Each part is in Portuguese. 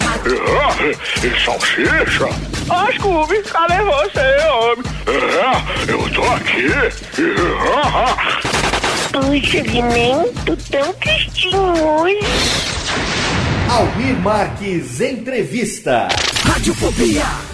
É, e salsicha? Ó, Scooby, cadê você, homem? É, eu tô aqui. Puxa, Vimento, tão tristinho hoje. Almir Marques Entrevista. Radiofobia.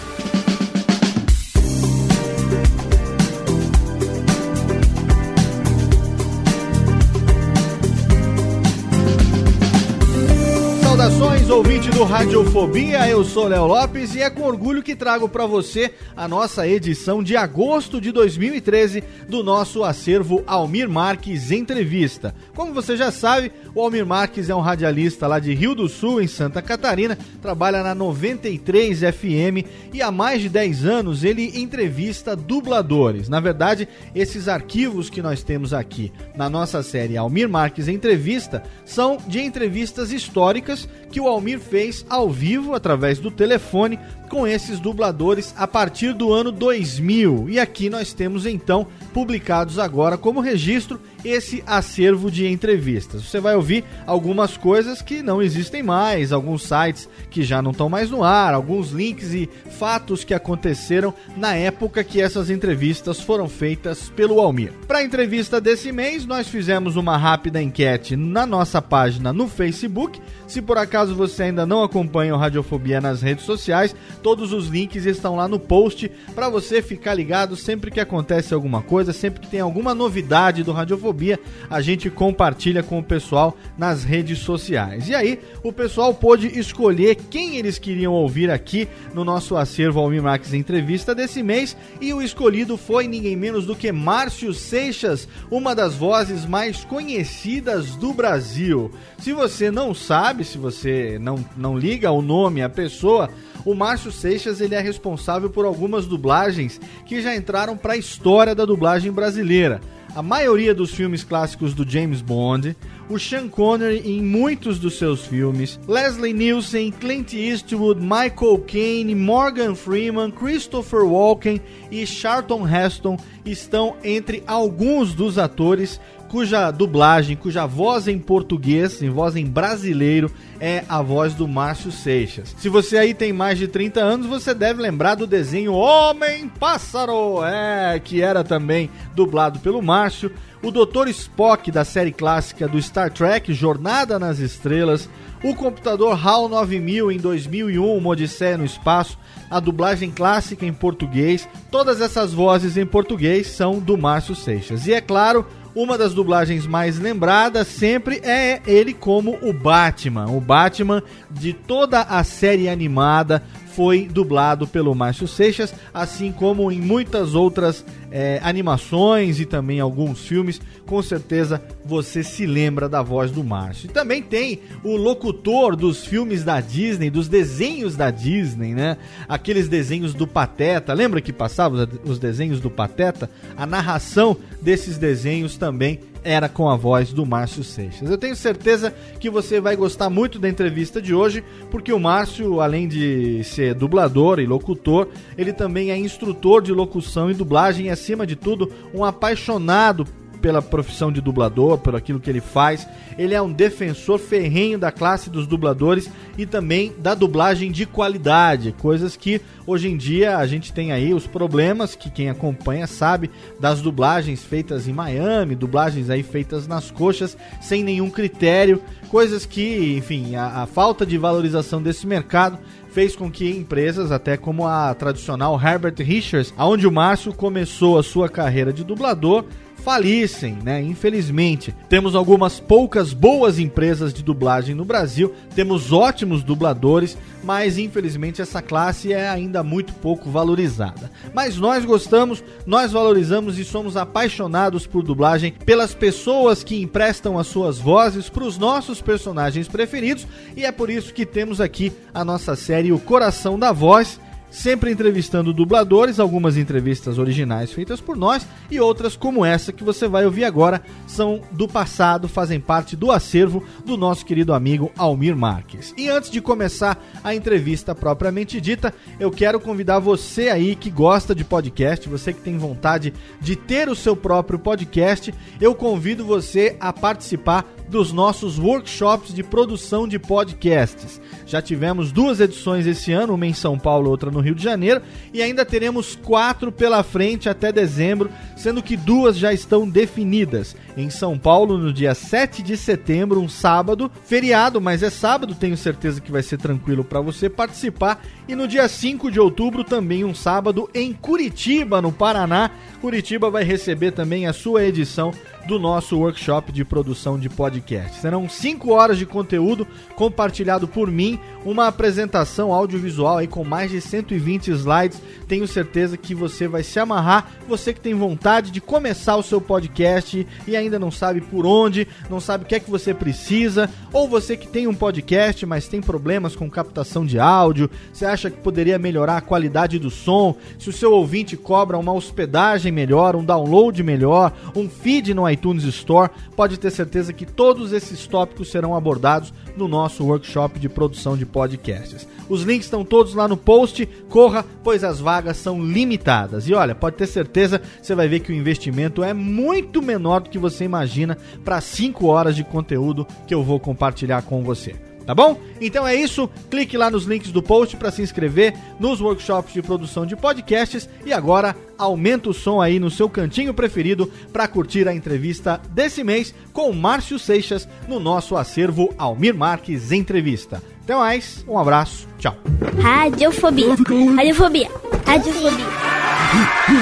Saudações, ouvinte do Radiofobia, eu sou Léo Lopes e é com orgulho que trago para você a nossa edição de agosto de 2013 do nosso acervo Almir Marques Entrevista. Como você já sabe, o Almir Marques é um radialista lá de Rio do Sul, em Santa Catarina, trabalha na 93 FM e há mais de 10 anos ele entrevista dubladores. Na verdade, esses arquivos que nós temos aqui na nossa série Almir Marques Entrevista são de entrevistas históricas que o Almir fez ao vivo através do telefone com esses dubladores a partir do ano 2000. E aqui nós temos então publicados agora como registro esse acervo de entrevistas. Você vai ouvir algumas coisas que não existem mais, alguns sites que já não estão mais no ar, alguns links e fatos que aconteceram na época que essas entrevistas foram feitas pelo Almir. Para a entrevista desse mês, nós fizemos uma rápida enquete na nossa página no Facebook. Se por acaso você ainda não acompanha o Radiofobia nas redes sociais, todos os links estão lá no post para você ficar ligado sempre que acontece alguma coisa, sempre que tem alguma novidade do Radiofobia, a gente compartilha com o pessoal nas redes sociais. E aí, o pessoal pôde escolher quem eles queriam ouvir aqui no nosso acervo Almir Max Entrevista desse mês, e o escolhido foi ninguém menos do que Márcio Seixas, uma das vozes mais conhecidas do Brasil. Se você não sabe, se você não, não liga o nome à pessoa, o Márcio Seixas ele é responsável por algumas dublagens que já entraram para a história da dublagem brasileira. A maioria dos filmes clássicos do James Bond, o Sean Connery em muitos dos seus filmes, Leslie Nielsen, Clint Eastwood, Michael Caine, Morgan Freeman, Christopher Walken e Charlton Heston estão entre alguns dos atores cuja dublagem, cuja voz em português, em voz em brasileiro, é a voz do Márcio Seixas. Se você aí tem mais de 30 anos, você deve lembrar do desenho Homem Pássaro, é, que era também dublado pelo Márcio. O Dr. Spock da série clássica do Star Trek, Jornada nas Estrelas. O computador HAL 9000 em 2001, uma Odisseia no Espaço. A dublagem clássica em português. Todas essas vozes em português são do Márcio Seixas. E é claro, uma das dublagens mais lembradas sempre é ele como o Batman. O Batman de toda a série animada foi dublado pelo Márcio Seixas, assim como em muitas outras é, animações e também alguns filmes. Com certeza você se lembra da voz do Márcio. E também tem o locutor dos filmes da Disney, dos desenhos da Disney, né? Aqueles desenhos do Pateta. Lembra que passava os desenhos do Pateta? A narração desses desenhos também era com a voz do Márcio Seixas. Eu tenho certeza que você vai gostar muito da entrevista de hoje, porque o Márcio, além de ser dublador e locutor, ele também é instrutor de locução e dublagem e, acima de tudo, um apaixonado pela profissão de dublador, por aquilo que ele faz. Ele é um defensor ferrenho da classe dos dubladores e também da dublagem de qualidade, coisas que hoje em dia a gente tem aí os problemas que quem acompanha sabe das dublagens feitas em Miami, dublagens aí feitas nas coxas sem nenhum critério, coisas que, enfim, a, a falta de valorização desse mercado fez com que empresas, até como a tradicional Herbert Richards, onde o Márcio começou a sua carreira de dublador, falissem, né? Infelizmente. Temos algumas poucas boas empresas de dublagem no Brasil, temos ótimos dubladores, mas infelizmente essa classe é ainda muito pouco valorizada. Mas nós gostamos, nós valorizamos e somos apaixonados por dublagem, pelas pessoas que emprestam as suas vozes para os nossos personagens preferidos, e é por isso que temos aqui a nossa série O Coração da Voz sempre entrevistando dubladores, algumas entrevistas originais feitas por nós e outras como essa que você vai ouvir agora são do passado, fazem parte do acervo do nosso querido amigo Almir Marques. E antes de começar a entrevista propriamente dita, eu quero convidar você aí que gosta de podcast, você que tem vontade de ter o seu próprio podcast, eu convido você a participar dos nossos workshops de produção de podcasts. Já tivemos duas edições esse ano, uma em São Paulo, outra no Rio de Janeiro, e ainda teremos quatro pela frente até dezembro, sendo que duas já estão definidas. Em São Paulo, no dia 7 de setembro, um sábado, feriado, mas é sábado, tenho certeza que vai ser tranquilo para você participar. E no dia 5 de outubro, também um sábado, em Curitiba, no Paraná. Curitiba vai receber também a sua edição do nosso workshop de produção de podcast. Serão 5 horas de conteúdo compartilhado por mim, uma apresentação audiovisual aí com mais de 120 slides. Tenho certeza que você vai se amarrar. Você que tem vontade de começar o seu podcast e ainda não sabe por onde, não sabe o que é que você precisa, ou você que tem um podcast, mas tem problemas com captação de áudio, você acha que poderia melhorar a qualidade do som, se o seu ouvinte cobra uma hospedagem melhor, um download melhor, um feed no iTunes Store, pode ter certeza que todos esses tópicos serão abordados no nosso workshop de produção de podcasts. Os links estão todos lá no post, corra, pois as vagas são limitadas. E olha, pode ter certeza, você vai ver que o investimento é muito menor do que você imagina para 5 horas de conteúdo que eu vou compartilhar com você. Tá bom? Então é isso. Clique lá nos links do post para se inscrever nos workshops de produção de podcasts e agora aumenta o som aí no seu cantinho preferido para curtir a entrevista desse mês com Márcio Seixas no nosso acervo Almir Marques Entrevista. Até mais, um abraço, tchau. Radiofobia. Radiofobia. Radiofobia.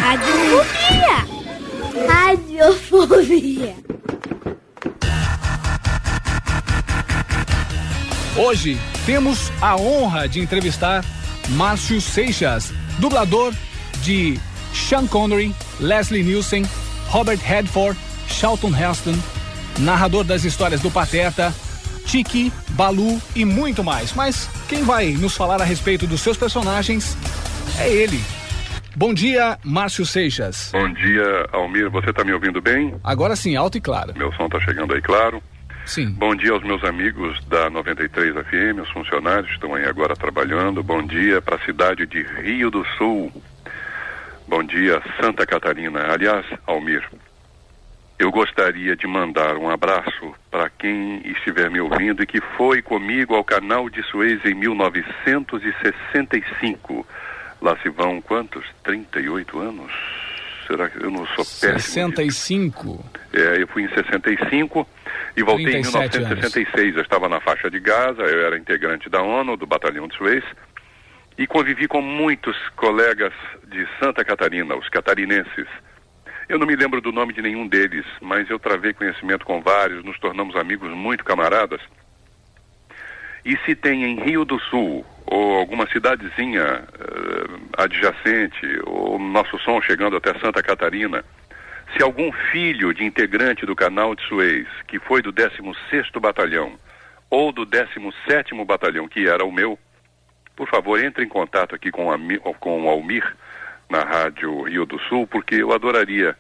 Radiofobia. Radiofobia. Hoje temos a honra de entrevistar Márcio Seixas, dublador de Sean Connery, Leslie Nielsen, Robert Redford, Charlton Heston, narrador das histórias do Pateta, Tiki, Balu e muito mais. Mas quem vai nos falar a respeito dos seus personagens é ele. Bom dia, Márcio Seixas. Bom dia, Almir. Você está me ouvindo bem? Agora sim, alto e claro. Meu som está chegando aí, claro. Sim. Bom dia aos meus amigos da 93 FM, os funcionários que estão aí agora trabalhando. Bom dia para a cidade de Rio do Sul. Bom dia, Santa Catarina. Aliás, Almir, eu gostaria de mandar um abraço para quem estiver me ouvindo e que foi comigo ao canal de Suez em 1965. Lá se vão quantos? 38 anos? Será que eu não sou péssimo? 65. É, eu fui em 65 e voltei em 1966. Anos. Eu estava na faixa de Gaza, eu era integrante da ONU, do Batalhão de Suez, e convivi com muitos colegas de Santa Catarina, os catarinenses. Eu não me lembro do nome de nenhum deles, mas eu travei conhecimento com vários, nos tornamos amigos muito camaradas. E se tem em Rio do Sul, ou alguma cidadezinha uh, adjacente, ou nosso som chegando até Santa Catarina, se algum filho de integrante do canal de Suez, que foi do 16º Batalhão, ou do 17º Batalhão, que era o meu, por favor, entre em contato aqui com, a, com o Almir, na Rádio Rio do Sul, porque eu adoraria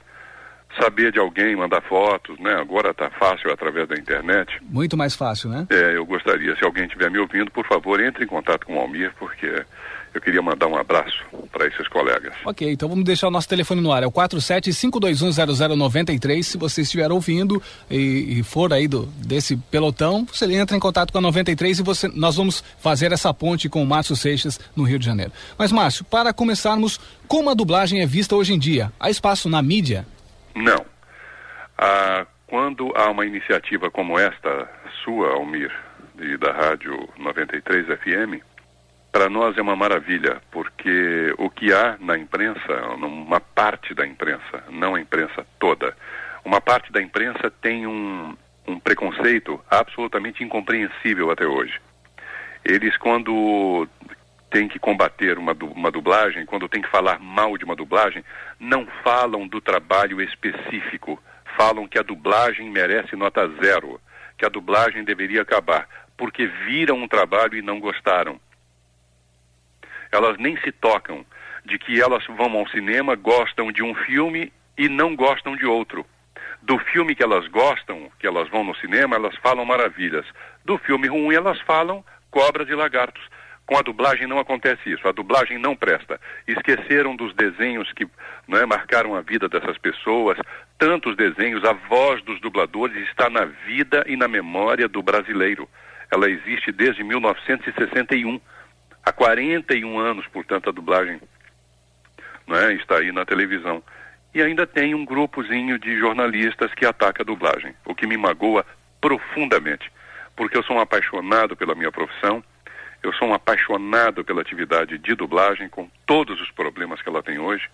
saber de alguém, mandar fotos, né? Agora está fácil através da internet. Muito mais fácil, né? É, eu gostaria, se alguém estiver me ouvindo, por favor, entre em contato com o Almir, porque eu queria mandar um abraço para esses colegas. Ok, então vamos deixar o nosso telefone no ar. É o 4752100093. Se você estiver ouvindo e, e, for aí do, desse pelotão, você entra em contato com a 93 e você, nós vamos fazer essa ponte com o Márcio Seixas no Rio de Janeiro. Mas, Márcio, para começarmos, como a dublagem é vista hoje em dia? Há espaço na mídia? Não. Ah, quando há uma iniciativa como esta, sua, Almir, da Rádio 93 FM, para nós é uma maravilha, porque o que há na imprensa, uma parte da imprensa, não a imprensa toda, uma parte da imprensa tem um, um preconceito absolutamente incompreensível até hoje. Eles, quando tem que combater uma, uma dublagem, quando tem que falar mal de uma dublagem, não falam do trabalho específico. Falam que a dublagem merece nota zero, que a dublagem deveria acabar, porque viram um trabalho e não gostaram elas nem se tocam de que elas vão ao cinema, gostam de um filme e não gostam de outro. Do filme que elas gostam, que elas vão no cinema, elas falam maravilhas. Do filme ruim, elas falam cobras e lagartos. Com a dublagem não acontece isso. A dublagem não presta. Esqueceram dos desenhos que é, marcaram a vida dessas pessoas. Tantos desenhos, a voz dos dubladores está na vida e na memória do brasileiro. Ela existe desde 1961. Há 41 anos, portanto, a dublagem né, está aí na televisão. E ainda tem um grupozinho de jornalistas que ataca a dublagem, o que me magoa profundamente, porque eu sou um apaixonado pela minha profissão, eu sou um apaixonado pela atividade de dublagem, com todos os problemas que ela tem hoje,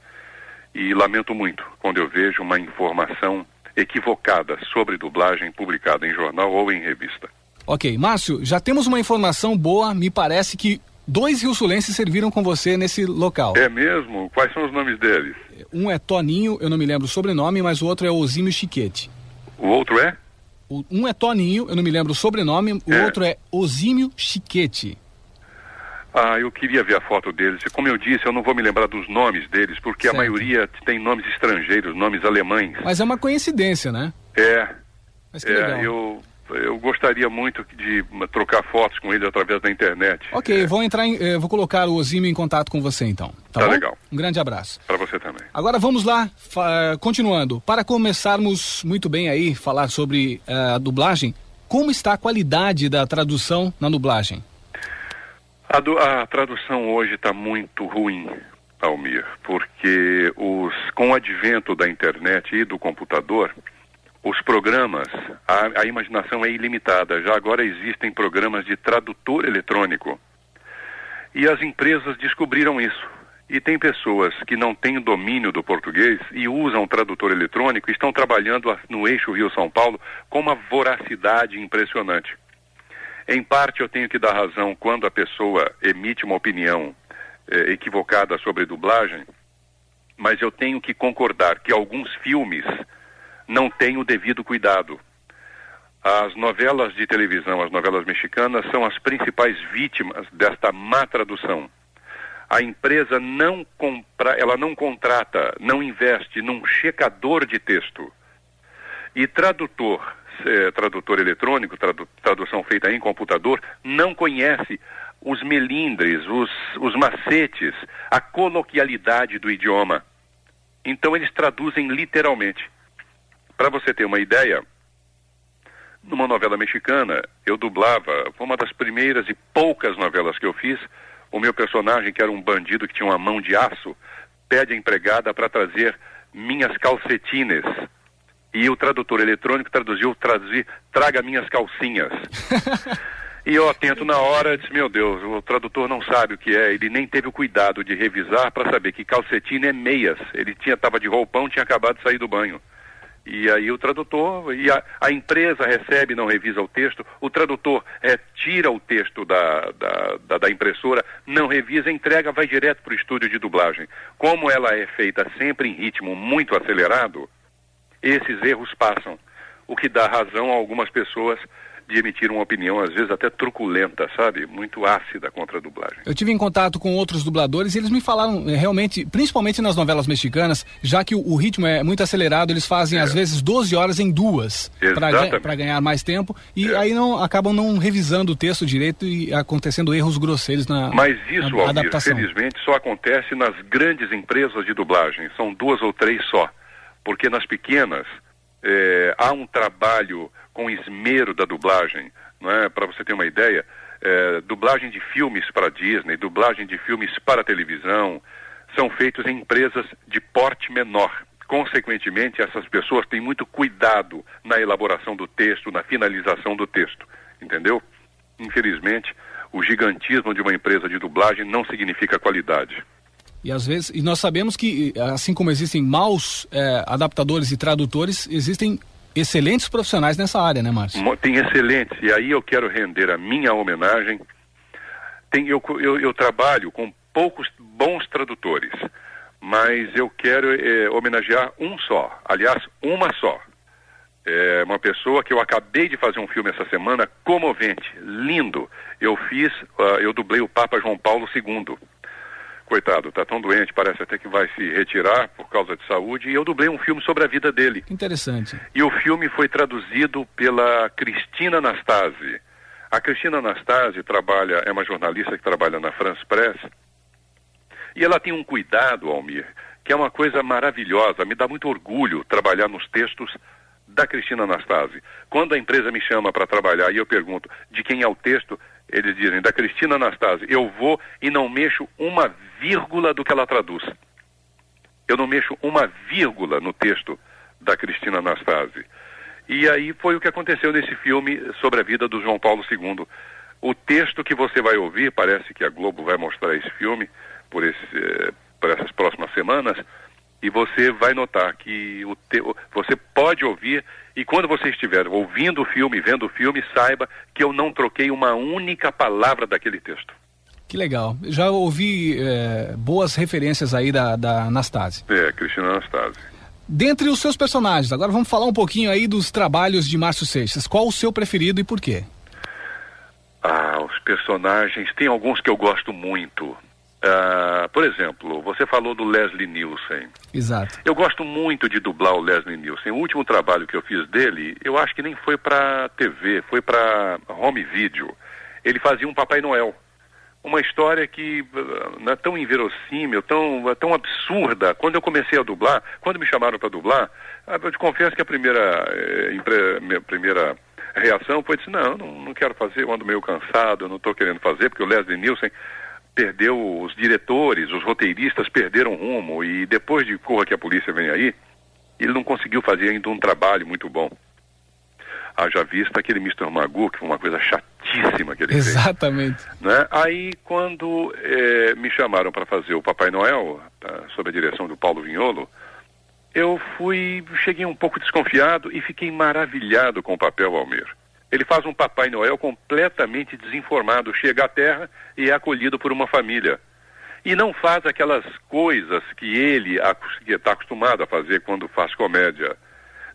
e lamento muito quando eu vejo uma informação equivocada sobre dublagem publicada em jornal ou em revista. Ok, Márcio, já temos uma informação boa, me parece que Dois rio-sulenses serviram com você nesse local. É mesmo? Quais são os nomes deles? Um é Toninho, eu não me lembro o sobrenome, mas o outro é Osímio Chiquete. O outro é? O, um é Toninho, eu não me lembro o sobrenome, o é. outro é Osímio Chiquete. Ah, eu queria ver a foto deles. Como eu disse, eu não vou me lembrar dos nomes deles, porque certo. a maioria tem nomes estrangeiros, nomes alemães. Mas é uma coincidência, né? É. Mas que é, legal. eu eu gostaria muito de trocar fotos com ele através da internet. Ok, é. vou entrar em, eh, vou colocar o Osímio em contato com você então. Tá, tá legal. Um grande abraço. Para você também. Agora vamos lá, continuando. Para começarmos muito bem aí, falar sobre uh, a dublagem, como está a qualidade da tradução na dublagem? A, do, a tradução hoje está muito ruim, Almir, porque os, com o advento da internet e do computador, os programas, a, a, imaginação é ilimitada. Já agora existem programas de tradutor eletrônico. E as empresas descobriram isso. E tem pessoas que não têm domínio do português e usam tradutor eletrônico e estão trabalhando no eixo Rio-São Paulo com uma voracidade impressionante. Em parte, eu tenho que dar razão quando a pessoa emite uma opinião eh, equivocada sobre dublagem, mas eu tenho que concordar que alguns filmes não tem o devido cuidado. As novelas de televisão, as novelas mexicanas, são as principais vítimas desta má tradução. A empresa não compra, ela não contrata, não investe num checador de texto. E tradutor, eh, tradutor eletrônico, tradu, tradução feita em computador, não conhece os melindres, os, os macetes, a coloquialidade do idioma. Então eles traduzem literalmente. Para você ter uma ideia, numa novela mexicana, eu dublava, foi uma das primeiras e poucas novelas que eu fiz, o meu personagem, que era um bandido que tinha uma mão de aço, pede a empregada para trazer minhas calcetines. E o tradutor eletrônico traduziu, traduzir, traga minhas calcinhas. e eu atento na hora, disse, meu Deus, o tradutor não sabe o que é, ele nem teve o cuidado de revisar para saber que calcetina é meias. Ele tinha, estava de roupão, tinha acabado de sair do banho. E aí o tradutor, e a, a empresa recebe, não revisa o texto, o tradutor é, tira o texto da, da, da, da impressora, não revisa, entrega, vai direto para o estúdio de dublagem. Como ela é feita sempre em ritmo muito acelerado, esses erros passam, o que dá razão a algumas pessoas de emitir uma opinião, às vezes até truculenta, sabe? Muito ácida contra a dublagem. Eu tive em contato com outros dubladores e eles me falaram é, realmente, principalmente nas novelas mexicanas, já que o, o ritmo é muito acelerado, eles fazem é. às vezes 12 horas em duas para ganhar mais tempo e é. aí não acabam não revisando o texto direito e acontecendo erros grosseiros na Mas isso, na, Almir, felizmente, só acontece nas grandes empresas de dublagem. São duas ou três só. Porque nas pequenas é, há um trabalho com esmero da dublagem, não é? Para você ter uma ideia, é, dublagem de filmes para Disney, dublagem de filmes para televisão, são feitos em empresas de porte menor. Consequentemente, essas pessoas têm muito cuidado na elaboração do texto, na finalização do texto, entendeu? Infelizmente, o gigantismo de uma empresa de dublagem não significa qualidade. E às vezes, e nós sabemos que, assim como existem maus é, adaptadores e tradutores, existem excelentes profissionais nessa área, né, Márcio? Tem excelentes, e aí eu quero render a minha homenagem. Tem, eu, eu, eu trabalho com poucos bons tradutores, mas eu quero é, homenagear um só, aliás, uma só. É uma pessoa que eu acabei de fazer um filme essa semana, comovente, lindo. Eu fiz, uh, eu dublei o Papa João Paulo II coitado, está tão doente, parece até que vai se retirar por causa de saúde, e eu dublei um filme sobre a vida dele. Interessante. E o filme foi traduzido pela Cristina Anastasi. A Cristina Anastasi trabalha, é uma jornalista que trabalha na France Press, e ela tem um cuidado, Almir, que é uma coisa maravilhosa, me dá muito orgulho trabalhar nos textos da Cristina Anastasi. Quando a empresa me chama para trabalhar e eu pergunto de quem é o texto, eles dizem, da Cristina Anastasi, eu vou e não mexo uma vírgula do que ela traduz. Eu não mexo uma vírgula no texto da Cristina Anastasi. E aí foi o que aconteceu nesse filme sobre a vida do João Paulo II. O texto que você vai ouvir, parece que a Globo vai mostrar esse filme por, esse, eh, por essas próximas semanas, e você vai notar que o te... você pode ouvir e quando você estiver ouvindo o filme, vendo o filme, saiba que eu não troquei uma única palavra daquele texto. Que legal. Já ouvi é, boas referências aí da, da Anastase. É, Cristina Anastase. Dentre os seus personagens, agora vamos falar um pouquinho aí dos trabalhos de Márcio Seixas. Qual o seu preferido e por quê? Ah, os personagens, tem alguns que eu gosto muito. Uh, por exemplo, você falou do Leslie Nielsen. Exato. Eu gosto muito de dublar o Leslie Nielsen. O último trabalho que eu fiz dele, eu acho que nem foi para TV, foi para home video. Ele fazia um Papai Noel. Uma história que não é tão inverossímil, tão, uh, tão absurda. Quando eu comecei a dublar, quando me chamaram para dublar, eu te confesso que a primeira, eh, minha primeira reação foi dizer, não, não, não quero fazer, eu ando meio cansado, eu não estou querendo fazer, porque o Leslie Nielsen perdeu os diretores, os roteiristas perderam rumo e depois de Corra que a Polícia Vem Aí, ele não conseguiu fazer ainda um trabalho muito bom. Haja vista aquele Mr. Magoo, que foi uma coisa chatíssima que ele Exatamente. fez. Né? Aí, quando é, me chamaram para fazer o Papai Noel, tá, sob a direção do Paulo Vinholo, eu fui, cheguei um pouco desconfiado e fiquei maravilhado com o papel Almir. Ele faz um Papai Noel completamente desinformado, chega à Terra e é acolhido por uma família. E não faz aquelas coisas que ele está acostumado a fazer quando faz comédia.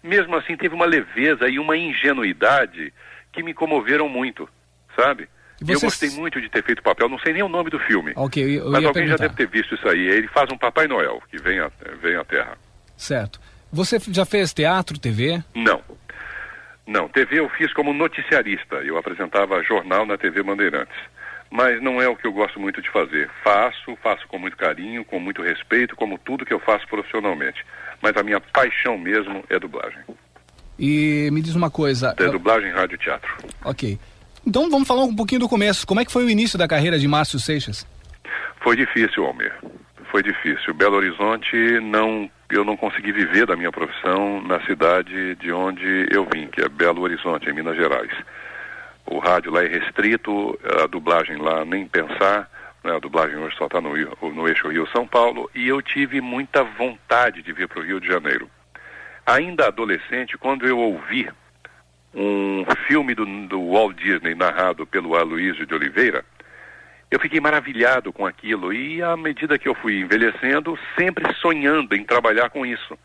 Mesmo assim, teve uma leveza e uma ingenuidade que me comoveram muito, sabe? Eu gostei muito de ter feito o papel, não sei nem o nome do filme. Okay, mas alguém perguntar. já deve ter visto isso aí. Ele faz um Papai Noel que vem, a, vem à Terra. Certo. Você já fez teatro, TV? Não. Não, TV eu fiz como noticiarista. Eu apresentava jornal na TV Bandeirantes. Mas não é o que eu gosto muito de fazer. Faço, faço com muito carinho, com muito respeito, como tudo que eu faço profissionalmente. Mas a minha paixão mesmo é dublagem. E me diz uma coisa. É dublagem, rádio e teatro. Ok. Então vamos falar um pouquinho do começo. Como é que foi o início da carreira de Márcio Seixas? Foi difícil, Almir. Foi difícil. Belo Horizonte não eu não consegui viver da minha profissão na cidade de onde eu vim, que é Belo Horizonte, em Minas Gerais. O rádio lá é restrito, a dublagem lá nem pensar, né? a dublagem hoje só está no, no eixo Rio-São Paulo, e eu tive muita vontade de vir para o Rio de Janeiro. Ainda adolescente, quando eu ouvi um filme do, do Walt Disney narrado pelo Aloysio de Oliveira, eu fiquei maravilhado com aquilo e à medida que eu fui envelhecendo, sempre sonhando em trabalhar com isso,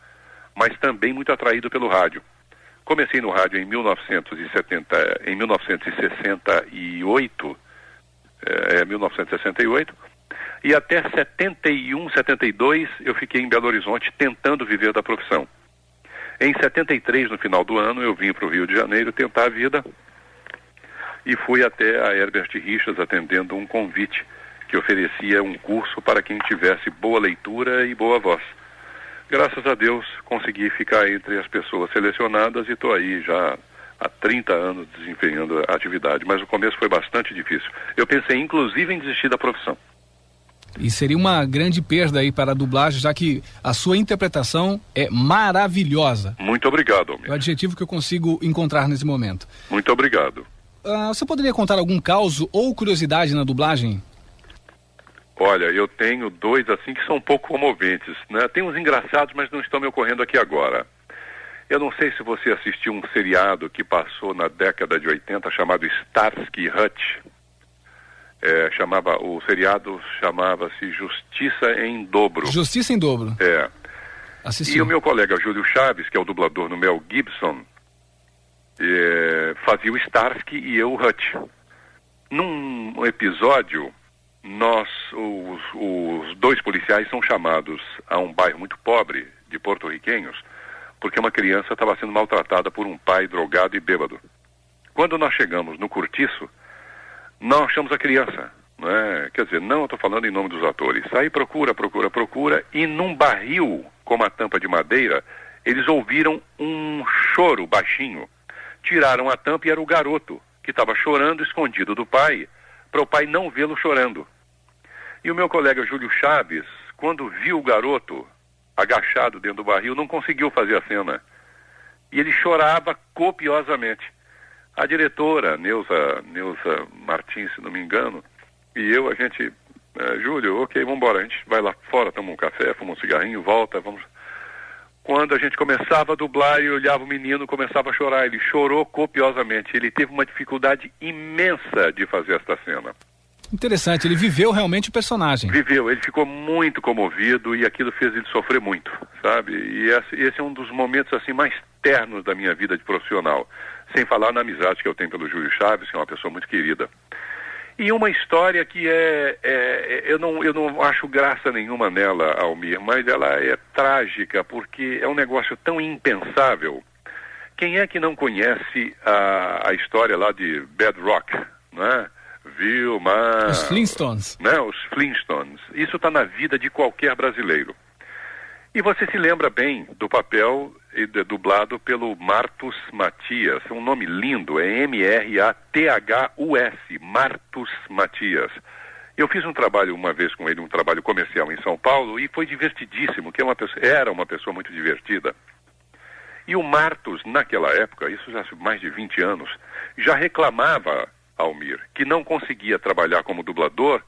mas também muito atraído pelo rádio. comecei no rádio em 1970, em 1968, é, 1968, e até 71, 72 eu fiquei em Belo Horizonte tentando viver da profissão. Em 73, no final do ano, eu vim para o Rio de Janeiro tentar a vida e fui até a Herbert Richards atendendo um convite que oferecia um curso para quem tivesse boa leitura e boa voz. Graças a Deus consegui ficar entre as pessoas selecionadas e estou aí já há 30 anos desempenhando a atividade, mas o começo foi bastante difícil. Eu pensei inclusive em desistir da profissão. E seria uma grande perda aí para a dublagem, já que a sua interpretação é maravilhosa. Muito obrigado. É o adjetivo que eu consigo encontrar nesse momento. Muito obrigado. Uh, você poderia contar algum caso ou curiosidade na dublagem? Olha, eu tenho dois assim que são um pouco comoventes, né? Tem uns engraçados, mas não estão me ocorrendo aqui agora. Eu não sei se você assistiu um seriado que passou na década de 80 chamado Starsky Hutch. É, chamava o seriado chamava-se Justiça em Dobro. Justiça em Dobro. É. Assisti. E o meu colega Júlio Chaves, que é o dublador no Mel Gibson, é, fazia o Starsky e eu o Hutch. Num episódio, nós, os, os dois policiais são chamados a um bairro muito pobre de porto-riquenhos, porque uma criança estava sendo maltratada por um pai drogado e bêbado. Quando nós chegamos no cortiço, não achamos a criança. Né? Quer dizer, não estou falando em nome dos atores. Aí procura, procura, procura, e num barril com uma tampa de madeira, eles ouviram um choro baixinho. Tiraram a tampa e era o garoto, que estava chorando escondido do pai, para o pai não vê-lo chorando. E o meu colega Júlio Chaves, quando viu o garoto agachado dentro do barril, não conseguiu fazer a cena. E ele chorava copiosamente. A diretora, Neuza, Neuza Martins, se não me engano, e eu, a gente, é, Júlio, ok, vamos embora, a gente vai lá fora, toma um café, fuma um cigarrinho, volta, vamos. Quando a gente começava a dublar e olhava o menino, começava a chorar. Ele chorou copiosamente. Ele teve uma dificuldade imensa de fazer esta cena. Interessante, ele viveu realmente o personagem. Viveu, ele ficou muito comovido e aquilo fez ele sofrer muito, sabe? E esse, é um dos momentos assim mais ternos da minha vida de profissional. Sem falar na amizade que eu tenho pelo Júlio Chaves, que é uma pessoa muito querida. E uma história que é, é, eu, não, eu não acho graça nenhuma nela, Almir, mas ela é trágica porque é um negócio tão impensável. Quem é que não conhece a, a história lá de Bedrock, né? Vilma... Os Flintstones. Né? Os Flintstones. Isso está na vida de qualquer brasileiro. E você se lembra bem do papel dublado pelo Martus Matias. Um nome lindo, é M-R-A-T-H-U-S, Martus Matias. Eu fiz um trabalho uma vez com ele, um trabalho comercial em São Paulo, e foi divertidíssimo, que é uma pessoa, era uma pessoa muito divertida. E o Martus, naquela época, isso já há mais de 20 anos, já reclamava, Almir, que não conseguia trabalhar como dublador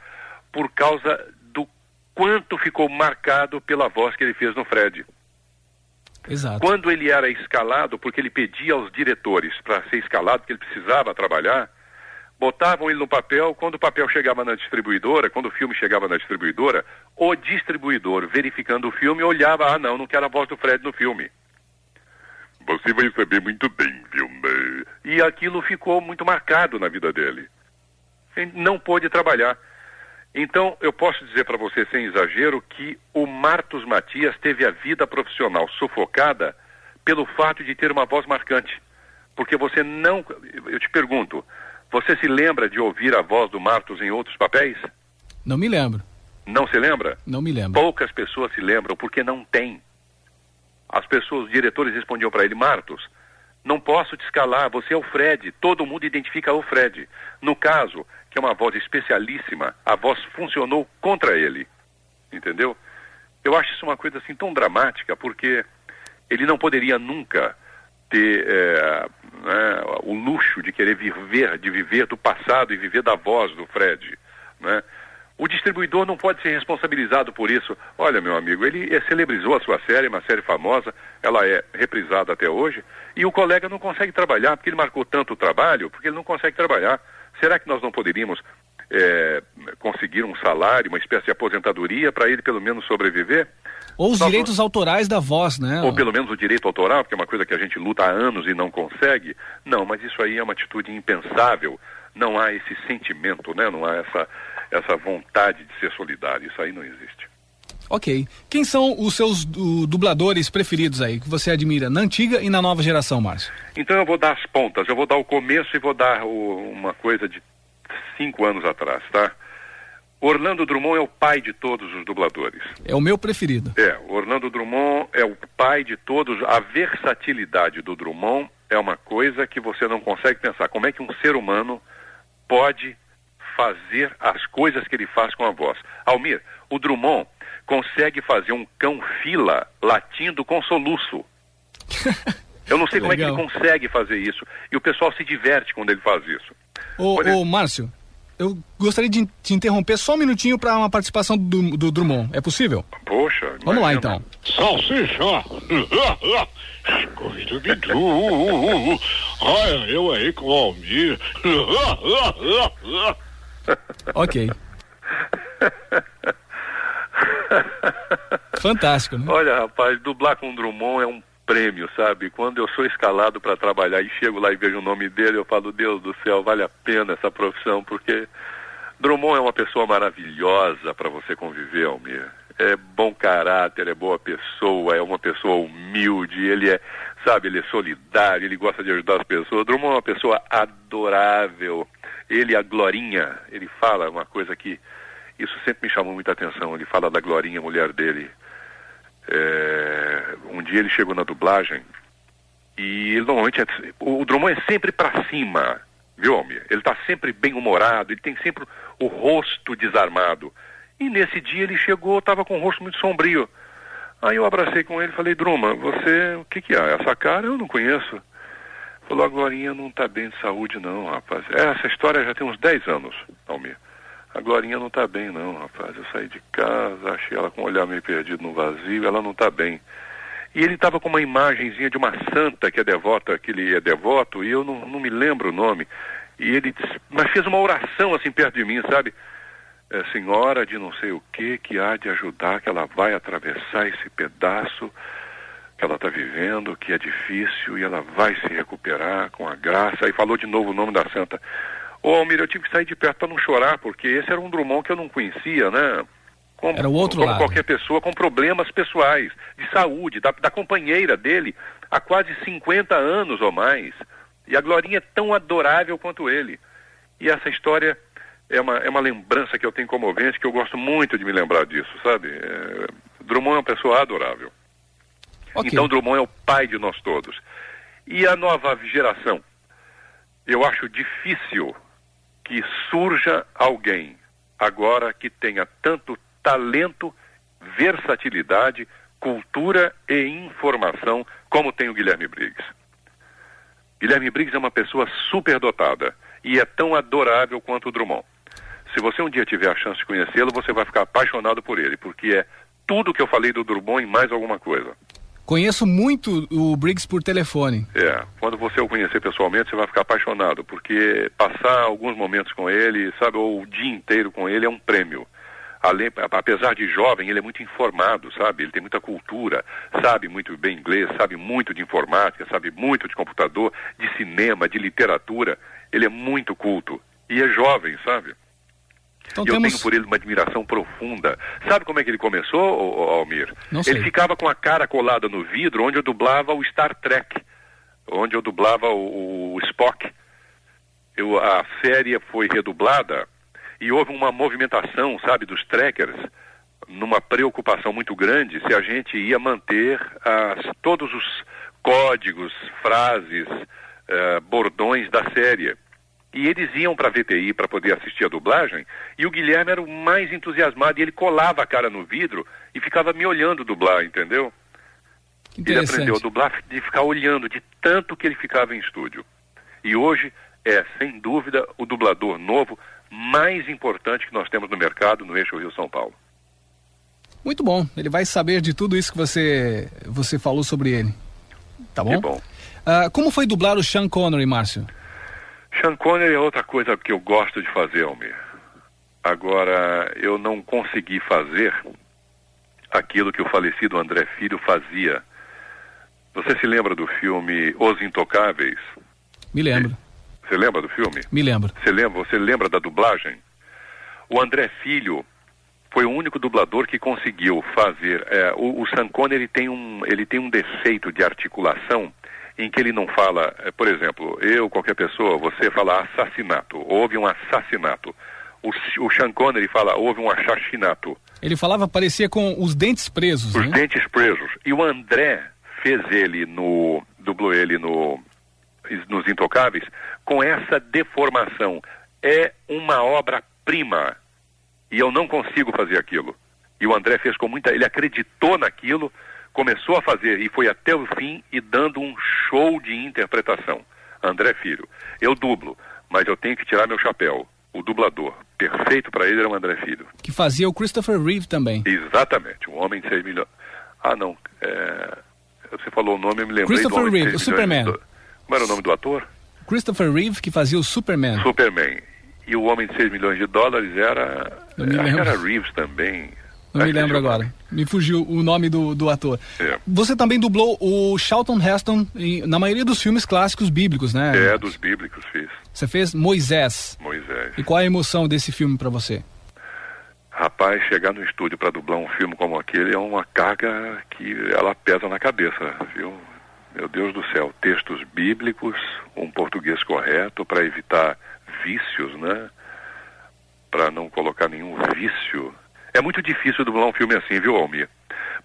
por causa do quanto ficou marcado pela voz que ele fez no Fred. Exato. Quando ele era escalado, porque ele pedia aos diretores para ser escalado, porque ele precisava trabalhar, botavam ele no papel, quando o papel chegava na distribuidora, quando o filme chegava na distribuidora, o distribuidor, verificando o filme, olhava, ah não, não quero a voz do Fred no filme. Você vai saber muito bem, viu? E aquilo ficou muito marcado na vida dele. Ele não pôde trabalhar. Então, eu posso dizer para você, sem exagero, que o Martos Matias teve a vida profissional sufocada pelo fato de ter uma voz marcante. Porque você não. Eu te pergunto, você se lembra de ouvir a voz do Martos em outros papéis? Não me lembro. Não se lembra? Não me lembro. Poucas pessoas se lembram porque não tem. As pessoas, os diretores respondiam para ele: Martos, não posso te escalar, você é o Fred, todo mundo identifica o Fred. No caso, que é uma voz especialíssima, a voz funcionou contra ele. Entendeu? Eu acho isso uma coisa assim tão dramática, porque ele não poderia nunca ter é, né, o luxo de querer viver, de viver do passado e viver da voz do Fred. Né? O distribuidor não pode ser responsabilizado por isso. Olha, meu amigo, ele celebrizou a sua série, uma série famosa, ela é reprisada até hoje, e o colega não consegue trabalhar, porque ele marcou tanto o trabalho, porque ele não consegue trabalhar. Será que nós não poderíamos é, conseguir um salário, uma espécie de aposentadoria para ele pelo menos sobreviver. Ou os Só direitos autorais da voz, né? Ou pelo menos o direito autoral, que é uma coisa que a gente luta há anos e não consegue. Não, mas isso aí é uma atitude impensável. Não há esse sentimento, né? Não há essa, essa vontade de ser solidário. Isso aí não existe. Ok. Quem são os seus dubladores preferidos aí, que você admira na antiga e na nova geração, Márcio? Então eu vou dar as pontas, eu vou dar o começo e vou dar o, uma coisa de cinco anos atrás, tá? Orlando Drummond é o pai de todos os dubladores. É o meu preferido. É, Orlando Drummond é o pai de todos. A versatilidade do Drummond é uma coisa que você não consegue pensar. Como é que um ser humano pode fazer as coisas que ele faz com a voz? Almir, o Drummond consegue fazer um cão fila latindo com soluço. Eu não sei como é que ele consegue fazer isso. E o pessoal se diverte quando ele faz isso. Ô, ô Márcio, eu gostaria de te interromper só um minutinho para uma participação do, do, Drummond. É possível? Poxa. Vamos lá então. Salsicha! Corrido Bidu! Olha, eu aí com o Almir. ok. Fantástico, né? Olha, rapaz, dublar com Drummond é um prêmio, sabe? Quando eu sou escalado para trabalhar e chego lá e vejo o nome dele, eu falo, Deus do céu, vale a pena essa profissão, porque Drummond é uma pessoa maravilhosa para você conviver, Almir. É bom caráter, é boa pessoa, é uma pessoa humilde, ele é, sabe, ele é solidário, ele gosta de ajudar as pessoas. Drummond é uma pessoa adorável. Ele, a Glorinha, ele fala uma coisa que isso sempre me chamou muita atenção. Ele fala da Glorinha, mulher dele. É, um dia ele chegou na dublagem e ele normalmente é, o Drummond é sempre para cima, viu, Almir? Ele está sempre bem humorado, ele tem sempre o rosto desarmado. E nesse dia ele chegou, estava com o rosto muito sombrio. Aí eu abracei com ele e falei, Druma, você, o que que é? Essa cara eu não conheço. Falou, a Glorinha não está bem de saúde não, rapaz. Essa história já tem uns 10 anos, Almir. A Glorinha não está bem, não, rapaz. Eu saí de casa, achei ela com o olhar meio perdido no vazio, ela não está bem. E ele estava com uma imagenzinha de uma santa que é devota, que ele é devoto, e eu não, não me lembro o nome. E ele mas fez uma oração assim perto de mim, sabe? É, senhora de não sei o que, que há de ajudar, que ela vai atravessar esse pedaço que ela está vivendo, que é difícil, e ela vai se recuperar com a graça. E falou de novo o nome da santa. Ô Almir, eu tive que sair de perto para não chorar, porque esse era um Drummond que eu não conhecia, né? Como, era o outro como lado. qualquer pessoa com problemas pessoais, de saúde, da, da companheira dele, há quase 50 anos ou mais. E a Glorinha é tão adorável quanto ele. E essa história é uma, é uma lembrança que eu tenho comovente, que eu gosto muito de me lembrar disso, sabe? É, Drummond é uma pessoa adorável. Okay. Então Drummond é o pai de nós todos. E a nova geração? Eu acho difícil que surja alguém agora que tenha tanto talento, versatilidade, cultura e informação como tem o Guilherme Briggs. Guilherme Briggs é uma pessoa superdotada e é tão adorável quanto o Drummond. Se você um dia tiver a chance de conhecê-lo, você vai ficar apaixonado por ele, porque é tudo que eu falei do Drummond e mais alguma coisa. Conheço muito o Briggs por telefone. É, quando você o conhecer pessoalmente, você vai ficar apaixonado, porque passar alguns momentos com ele, sabe, ou o dia inteiro com ele é um prêmio. Além, apesar de jovem, ele é muito informado, sabe? Ele tem muita cultura, sabe muito bem inglês, sabe muito de informática, sabe muito de computador, de cinema, de literatura. Ele é muito culto. E é jovem, sabe? Então, e eu temos... tenho por ele uma admiração profunda. Sabe como é que ele começou, Almir? Não sei. Ele ficava com a cara colada no vidro onde eu dublava o Star Trek, onde eu dublava o, o Spock. Eu, a série foi redublada e houve uma movimentação, sabe, dos trekkers, numa preocupação muito grande se a gente ia manter as, todos os códigos, frases, uh, bordões da série. E eles iam para a VTI para poder assistir a dublagem, e o Guilherme era o mais entusiasmado, e ele colava a cara no vidro e ficava me olhando dublar, entendeu? Ele aprendeu a dublar de ficar olhando, de tanto que ele ficava em estúdio. E hoje é, sem dúvida, o dublador novo mais importante que nós temos no mercado no eixo Rio-São Paulo. Muito bom. Ele vai saber de tudo isso que você, você falou sobre ele. Tá bom? Que bom. Uh, como foi dublar o Sean Connery, Márcio? Sean Connery é outra coisa que eu gosto de fazer, Almir. Agora, eu não consegui fazer aquilo que o falecido André Filho fazia. Você se lembra do filme Os Intocáveis? Me lembro. Você lembra do filme? Me lembro. Você lembra, você lembra da dublagem? O André Filho foi o único dublador que conseguiu fazer. É, o, o Sean Connery tem um, ele tem um defeito de articulação em que ele não fala, é, por exemplo, eu, qualquer pessoa, você fala assassinato, houve um assassinato. O, o Sean Connery fala, houve um assassinato. Ele falava, parecia com os dentes presos. Os né? dentes presos. E o André fez ele no. dublou ele no. Nos Intocáveis, com essa deformação. É uma obra-prima. E eu não consigo fazer aquilo. E o André fez com muita. Ele acreditou naquilo, começou a fazer e foi até o fim e dando um show de interpretação. André Filho, eu dublo, mas eu tenho que tirar meu chapéu. O dublador perfeito para ele era o André Filho. Que fazia o Christopher Reeve também. Exatamente, um homem de 6 milhões. Ah, não. É... Você falou o nome, eu me lembrei Christopher do Reeve, o Superman. Do... Como era o nome do ator? Christopher Reeve, que fazia o Superman. Superman. E o homem de 6 milhões de dólares era. Acho que era Reeves também. Não me lembro agora. Me fugiu o nome do, do ator. É. Você também dublou o Charlton Heston em- na maioria dos filmes clássicos bíblicos, né? É, dos bíblicos fiz. Você fez Moisés. Moisés. E qual é a emoção desse filme pra você? Rapaz, chegar no estúdio para dublar um filme como aquele é uma carga que ela pesa na cabeça, viu? Meu Deus do céu, textos bíblicos, um português correto para evitar vícios, né? Para não colocar nenhum vício. É muito difícil dublar um filme assim, viu, Almir?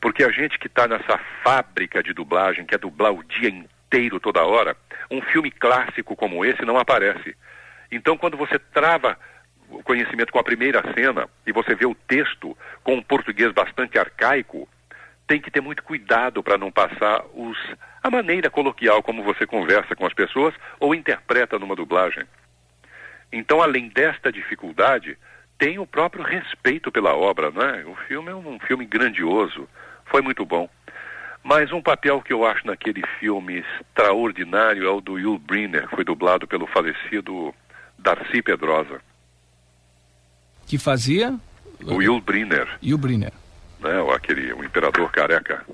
Porque a gente que está nessa fábrica de dublagem, quer dublar o dia inteiro, toda hora, um filme clássico como esse não aparece. Então, quando você trava o conhecimento com a primeira cena e você vê o texto com um português bastante arcaico, tem que ter muito cuidado para não passar os, a maneira coloquial como você conversa com as pessoas ou interpreta numa dublagem. Então, além desta dificuldade, tem o próprio respeito pela obra, né? O filme é um filme grandioso, foi muito bom. Mas um papel que eu acho naquele filme extraordinário é o do Yul Brynner, que foi dublado pelo falecido Darcy Pedrosa. Que fazia O Yul Brynner, o Briner. né? Aquele, o imperador careca.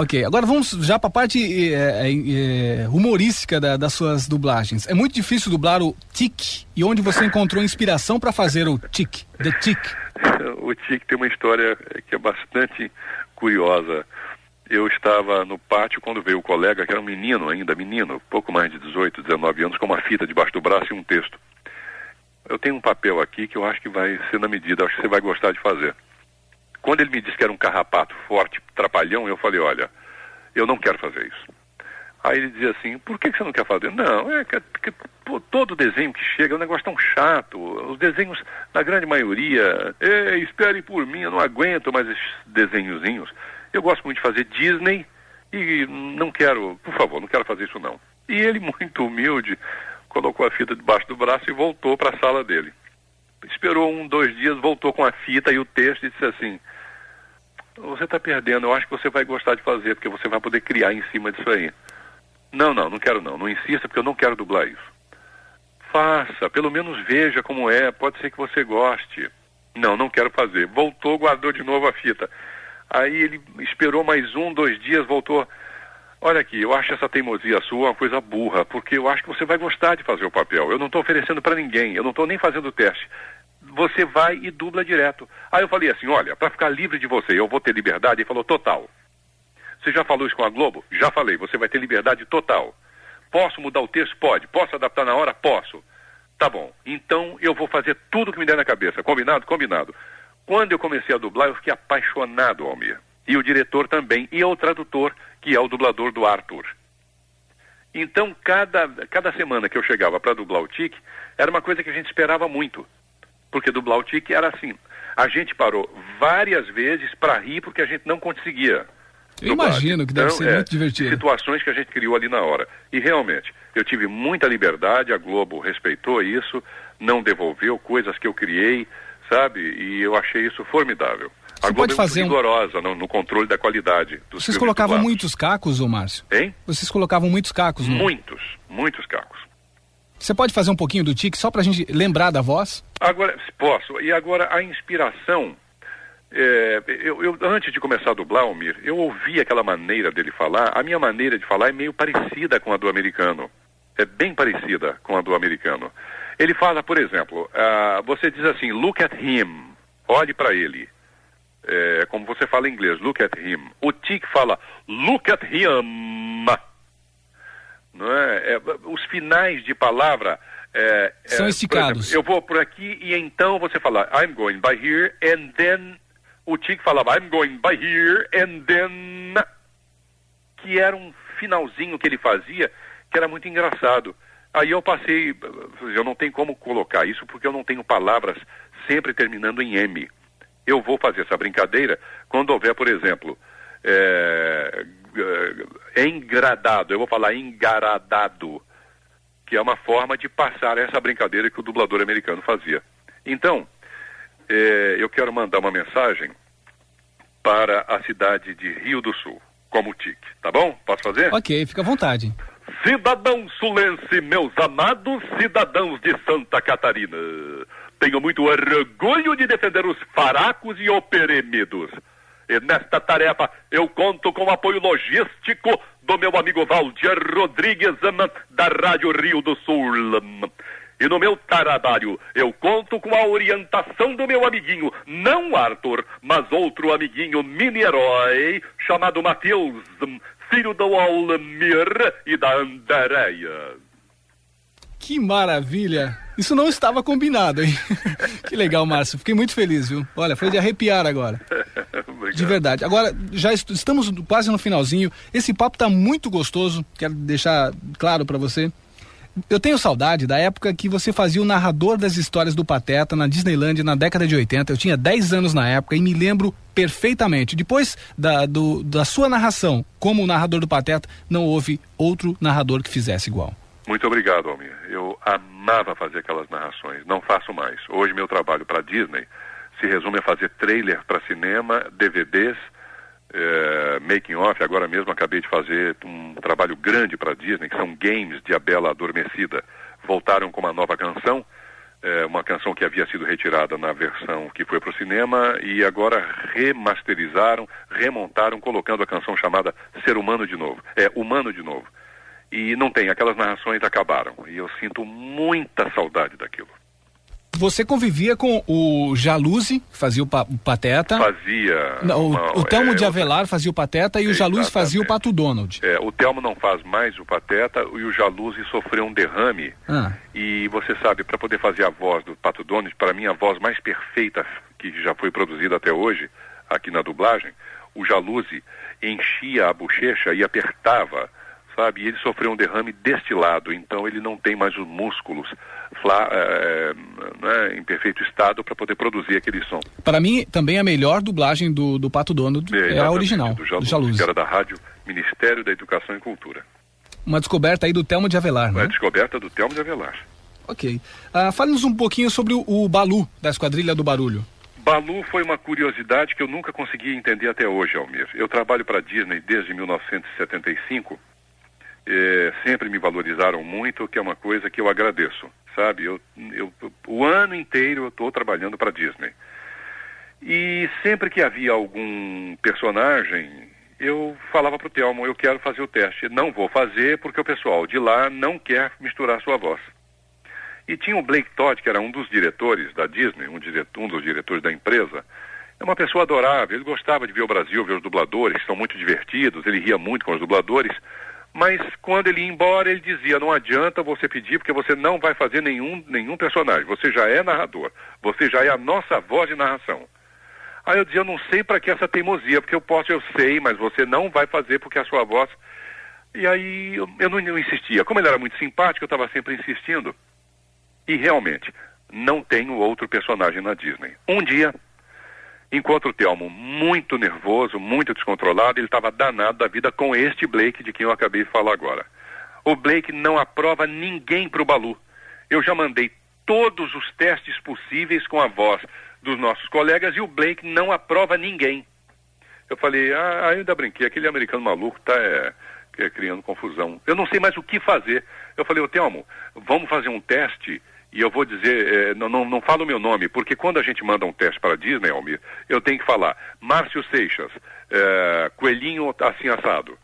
Ok, agora vamos já para a parte é, é, humorística da- das suas dublagens. É muito difícil dublar o Tic e onde você encontrou inspiração para fazer o Tic, The Tic. o Tic tem uma história que é bastante curiosa. Eu estava no pátio quando veio o colega, que era um menino ainda, menino, pouco mais de 18, 19 anos, com uma fita debaixo do braço e um texto. Eu tenho um papel aqui que eu acho que vai ser na medida, acho que você vai gostar de fazer. Quando ele me disse que era um carrapato forte, trapalhão, eu falei, olha, eu não quero fazer isso. Aí ele dizia assim, por que você não quer fazer? Não, é que, que pô, todo desenho que chega é um negócio tão chato. Os desenhos, na grande maioria, "Ei, esperem por mim, eu não aguento mais esses desenhozinhos. Eu gosto muito de fazer Disney e não quero, por favor, não quero fazer isso não. E ele, muito humilde, colocou a fita debaixo do braço e voltou para a sala dele. Esperou um, dois dias, voltou com a fita e o texto e disse assim: Você está perdendo, eu acho que você vai gostar de fazer, porque você vai poder criar em cima disso aí. Não, não, não quero não, não insista, porque eu não quero dublar isso. Faça, pelo menos veja como é, pode ser que você goste. Não, não quero fazer. Voltou, guardou de novo a fita. Aí ele esperou mais um, dois dias, voltou. Olha aqui, eu acho essa teimosia sua uma coisa burra, porque eu acho que você vai gostar de fazer o papel. Eu não estou oferecendo para ninguém, eu não estou nem fazendo teste. Você vai e dubla direto. Aí eu falei assim, olha, para ficar livre de você, eu vou ter liberdade. Ele falou, total. Você já falou isso com a Globo? Já falei, você vai ter liberdade total. Posso mudar o texto? Pode. Posso adaptar na hora? Posso. Tá bom. Então eu vou fazer tudo que me der na cabeça. Combinado? Combinado. Quando eu comecei a dublar, eu fiquei apaixonado, Almir. E o diretor também. E o tradutor, que é o dublador do Arthur. Então, cada, cada semana que eu chegava para dublar o Tic, era uma coisa que a gente esperava muito. Porque dublar o Tic era assim. A gente parou várias vezes para rir porque a gente não conseguia. Eu imagino que deve Então, ser é, muito divertido. Situações que a gente criou ali na hora. E realmente, eu tive muita liberdade, a Globo respeitou isso, não devolveu coisas que eu criei, sabe? E eu achei isso formidável. A Você Globo pode é muito fazer um- rigorosa no, no controle da qualidade Vocês colocavam muitos cacos, ô Márcio? Hein? Vocês colocavam muitos cacos no... Muitos, muitos cacos. Você pode fazer um pouquinho do tique só pra gente lembrar da voz? Agora, posso. E agora a inspiração. É, eu, eu, antes de começar a dublar, Almir, eu ouvi aquela maneira dele falar. A minha maneira de falar é meio parecida com a do americano. É bem parecida com a do americano. Ele fala, por exemplo, uh, você diz assim, look at him, olhe para ele. É, como você fala em inglês, look at him. O Tic fala, look at him. Não é? é os finais de palavra é, é são esticados. Exemplo, eu vou por aqui e então você fala, I'm going by here, and then o Tic falava, I'm going by here, and then que era um finalzinho que ele fazia que era muito engraçado. Aí eu passei, eu não tenho como colocar isso porque eu não tenho palavras sempre terminando em M. Eu vou fazer essa brincadeira quando houver, por exemplo, é, é, engradado, eu vou falar engaradado, que é uma forma de passar essa brincadeira que o dublador americano fazia. Então, é, eu quero mandar uma mensagem para a cidade de Rio do Sul, como tique, tá bom? Posso fazer? Ok, fica à vontade. Cidadão sulense, meus amados cidadãos de Santa Catarina, tenho muito orgulho de defender os faracos e oprimidos. E nesta tarefa eu conto com o apoio logístico do meu amigo Valdir Rodrigues, da Rádio Rio do Sul. E no meu trabalho eu conto com a orientação do meu amiguinho, não Arthur, mas outro amiguinho mini-herói chamado Matheus, filho do Almir e da Andréia. Que maravilha! Isso não estava combinado, hein? que legal, Márcio. Fiquei muito feliz, viu? Olha, foi de arrepiar agora. de verdade. Agora, já est estamos quase no finalzinho. Esse papo está muito gostoso. Quero deixar claro para você. Eu tenho saudade da época que você fazia o narrador das histórias do Pateta na Disneyland na década de 80. Eu tinha 10 anos na época e me lembro perfeitamente. Depois da, do, da sua narração como narrador do Pateta, não houve outro narrador que fizesse igual. Muito obrigado, Almir. Eu amava fazer aquelas narrações. Não faço mais. Hoje meu trabalho para Disney se resume a fazer trailer para cinema, DVDs, é, making off, agora mesmo acabei de fazer um trabalho grande para Disney, que são games de A Bela Adormecida. Voltaram com uma nova canção, é, uma canção que havia sido retirada na versão que foi para o cinema e agora remasterizaram, remontaram, colocando a canção chamada Ser Humano de Novo. É, Humano de Novo. E não tem, aquelas narrações acabaram. E eu sinto muita saudade daquilo. Você convivia com o Jaluzzi, que fazia o, pa, o Pateta. Fazia. Não, uma, o, o Telmo é, de Avelar fazia o Pateta e o Jaluzzi fazia o Pato Donald. É, o Telmo não faz mais o Pateta e o Jaluzzi sofreu um derrame. Ah. E você sabe, para poder fazer a voz do Pato Donald, para mim a voz mais perfeita que já foi produzida até hoje, aqui na dublagem, o Jaluzzi enchia a bochecha e apertava sabe? E ele sofreu um derrame destilado, então ele não tem mais os músculos é, né, em perfeito estado para poder produzir aquele som. Para mim, também a melhor dublagem do, do Pato Dono é, é a original, do Jaluz, do Jaluz. que era da rádio Ministério da Educação e Cultura. Uma descoberta aí do Telmo de Avelar, né? Uma descoberta do Telmo de Avelar. Ok. Uh, Fale-nos um pouquinho sobre o, o Balu, da Esquadrilha do Barulho. Balu foi uma curiosidade que eu nunca consegui entender até hoje, Almir. Eu trabalho para a Disney desde 1975 é, sempre me valorizaram muito, que é uma coisa que eu agradeço, sabe? Eu, eu, o ano inteiro eu estou trabalhando para Disney. E sempre que havia algum personagem, eu falava para o Telmo, eu quero fazer o teste. Não vou fazer porque o pessoal de lá não quer misturar sua voz. E tinha o Blake Todd, que era um dos diretores da Disney, um, diretor, um dos diretores da empresa. É uma pessoa adorável, ele gostava de ver o Brasil, ver os dubladores, que são muito divertidos, ele ria muito com os dubladores. Mas quando ele ia embora, ele dizia: não adianta você pedir, porque você não vai fazer nenhum, nenhum personagem. Você já é narrador. Você já é a nossa voz de narração. Aí eu dizia: eu não sei para que essa teimosia, porque eu posso, eu sei, mas você não vai fazer porque a sua voz. E aí eu, eu não, não insistia. Como ele era muito simpático, eu estava sempre insistindo. E realmente, não tenho outro personagem na Disney. Um dia, Enquanto o Telmo, muito nervoso, muito descontrolado, ele estava danado da vida com este Blake de quem eu acabei de falar agora. O Blake não aprova ninguém para o Balu. Eu já mandei todos os testes possíveis com a voz dos nossos colegas e o Blake não aprova ninguém. Eu falei, ah, ainda brinquei, aquele americano maluco tá, é, é, criando confusão. Eu não sei mais o que fazer. Eu falei, ô Telmo, vamos fazer um teste e eu vou dizer, é, não, não, não falo o meu nome, porque quando a gente manda um teste para a Disney, Almir, eu tenho que falar Márcio Seixas, é, coelhinho assim assado.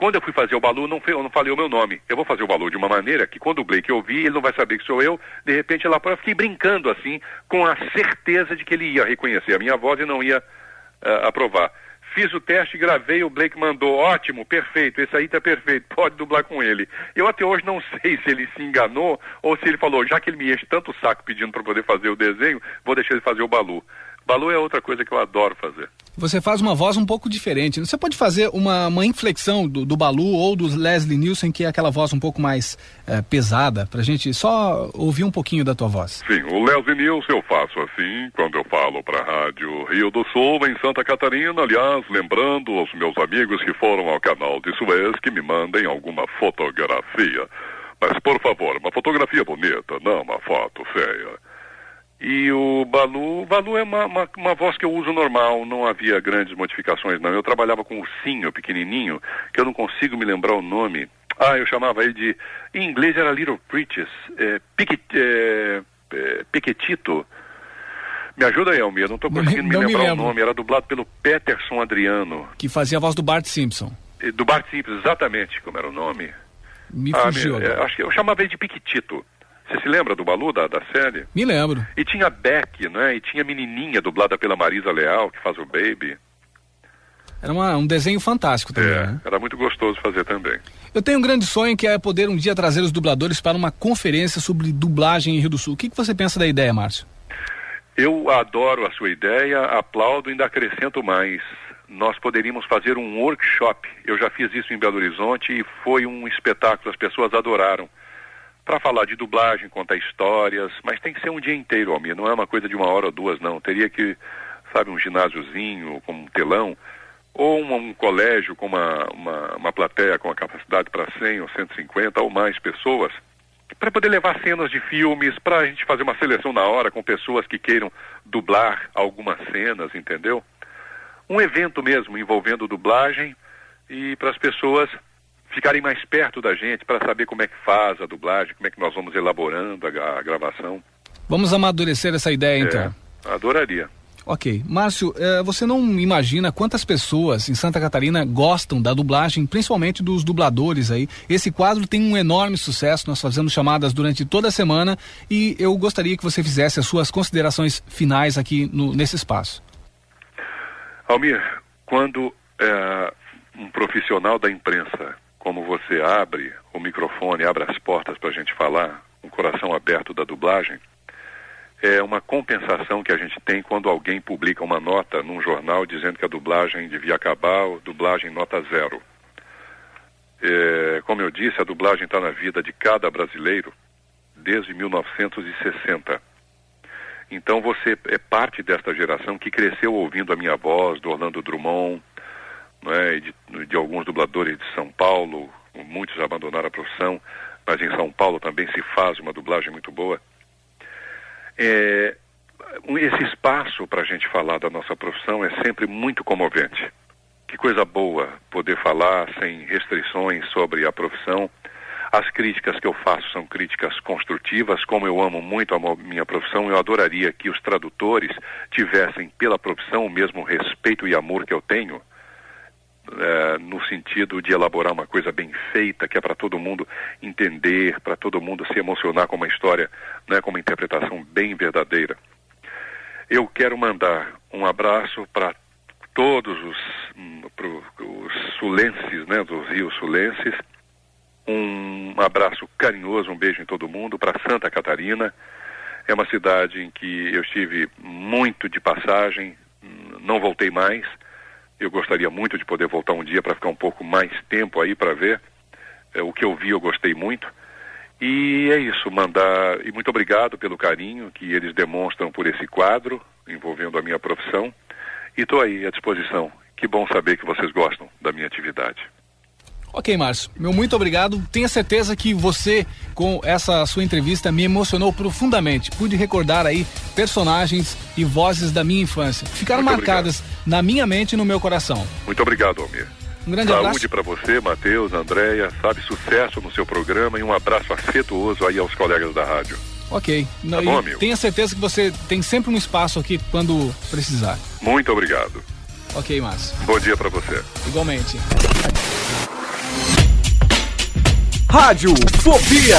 Quando eu fui fazer o Balu, não, eu não falei o meu nome. Eu vou fazer o Balu de uma maneira que quando o Blake ouvir, ele não vai saber que sou eu. De repente, lá fora, eu fiquei brincando assim, com a certeza de que ele ia reconhecer a minha voz e não ia uh, aprovar. Fiz o teste, gravei, o Blake mandou, ótimo, perfeito, esse aí tá perfeito, pode dublar com ele. Eu até hoje não sei se ele se enganou ou se ele falou, já que ele me enche tanto o saco pedindo para poder fazer o desenho, vou deixar ele fazer o Balu. Balu é outra coisa que eu adoro fazer. Você faz uma voz um pouco diferente. Você pode fazer uma, uma inflexão do, do Balu ou do Leslie Nielsen, que é aquela voz um pouco mais é, pesada, pra gente só ouvir um pouquinho da tua voz. Sim, o Leslie Nielsen eu faço assim quando eu falo pra Rádio Rio do Sul, em Santa Catarina. Aliás, lembrando aos meus amigos que foram ao canal de Suez que me mandem alguma fotografia. Mas, por favor, uma fotografia bonita, não uma foto feia. E o Balu, Balu é uma, uma, uma, voz que eu uso normal, não havia grandes modificações não. Eu trabalhava com um ursinho pequenininho, que eu não consigo me lembrar o nome. Ah, eu chamava ele de, em inglês era Little Preaches, é, Piquet, é, é, Piquetito. Me ajuda aí, Almir, não estou conseguindo não me lembrar me o nome. Era dublado pelo Peterson Adriano. Que fazia a voz do Bart Simpson. Do Bart Simpson, exatamente como era o nome. Me ah, fugiu. Me, é, acho que eu chamava ele de Piquetito. Você se lembra do Balu, da, da série? Me lembro. E tinha Beck, né? E tinha Menininha, dublada pela Marisa Leal, que faz o Baby. Era uma, um desenho fantástico também, é, né? Era muito gostoso fazer também. Eu tenho um grande sonho que é poder um dia trazer os dubladores para uma conferência sobre dublagem em Rio do Sul. O que, que você pensa da ideia, Márcio? Eu adoro a sua ideia, aplaudo e ainda acrescento mais. Nós poderíamos fazer um workshop. Eu já fiz isso em Belo Horizonte e foi um espetáculo, as pessoas adoraram para falar de dublagem, contar histórias, mas tem que ser um dia inteiro, Almir, não é uma coisa de uma hora ou duas, não. Teria que, sabe, um ginásiozinho com um telão, ou um, um colégio com uma, uma, uma plateia com a capacidade para 100 ou 150 ou mais pessoas, para poder levar cenas de filmes, para a gente fazer uma seleção na hora com pessoas que queiram dublar algumas cenas, entendeu? Um evento mesmo envolvendo dublagem e para as pessoas ficarem mais perto da gente para saber como é que faz a dublagem, como é que nós vamos elaborando a, a gravação. Vamos amadurecer essa ideia então. É, adoraria. Ok. Márcio, eh, você não imagina quantas pessoas em Santa Catarina gostam da dublagem, principalmente dos dubladores aí. Esse quadro tem um enorme sucesso, nós fazemos chamadas durante toda a semana e eu gostaria que você fizesse as suas considerações finais aqui no, nesse espaço. Almir, quando eh, um profissional da imprensa como você abre o microfone, abre as portas para a gente falar, um coração aberto da dublagem, é uma compensação que a gente tem quando alguém publica uma nota num jornal dizendo que a dublagem devia acabar, dublagem nota zero. É, como eu disse, a dublagem está na vida de cada brasileiro desde 1960. Então você é parte desta geração que cresceu ouvindo a minha voz, do Orlando Drummond, né, de, de alguns dubladores de São Paulo, muitos abandonaram a profissão, mas em São Paulo também se faz uma dublagem muito boa. É, esse espaço para a gente falar da nossa profissão é sempre muito comovente. Que coisa boa poder falar sem restrições sobre a profissão. As críticas que eu faço são críticas construtivas. Como eu amo muito a minha profissão, eu adoraria que os tradutores tivessem pela profissão o mesmo respeito e amor que eu tenho é, no sentido de elaborar uma coisa bem feita, que é para todo mundo entender, para todo mundo se emocionar com uma história, né, com uma interpretação bem verdadeira. Eu quero mandar um abraço para todos os, hum, os sulenses, né, dos rios sulenses, um abraço carinhoso, um beijo em todo mundo, para Santa Catarina. É uma cidade em que eu estive muito de passagem, hum, não voltei mais eu gostaria muito de poder voltar um dia para ficar um pouco mais tempo aí para ver. É, o que eu vi eu gostei muito. E é isso, mandar. E muito obrigado pelo carinho que eles demonstram por esse quadro envolvendo a minha profissão. E estou aí à disposição. Que bom saber que vocês gostam da minha atividade. Ok, Márcio. Meu muito obrigado. Tenha certeza que você, com essa sua entrevista, me emocionou profundamente. Pude recordar aí personagens e vozes da minha infância. Ficaram muito marcadas obrigado. na minha mente e no meu coração. Muito obrigado, Almir. Um grande Saúde abraço. para você, Matheus, Andréia, sabe, sucesso no seu programa e um abraço afetuoso aí aos colegas da rádio. Ok. Tá bom, amigo? Tenha certeza que você tem sempre um espaço aqui quando precisar. Muito obrigado. Ok, Márcio. Bom dia para você. Igualmente. Rádio Fobia.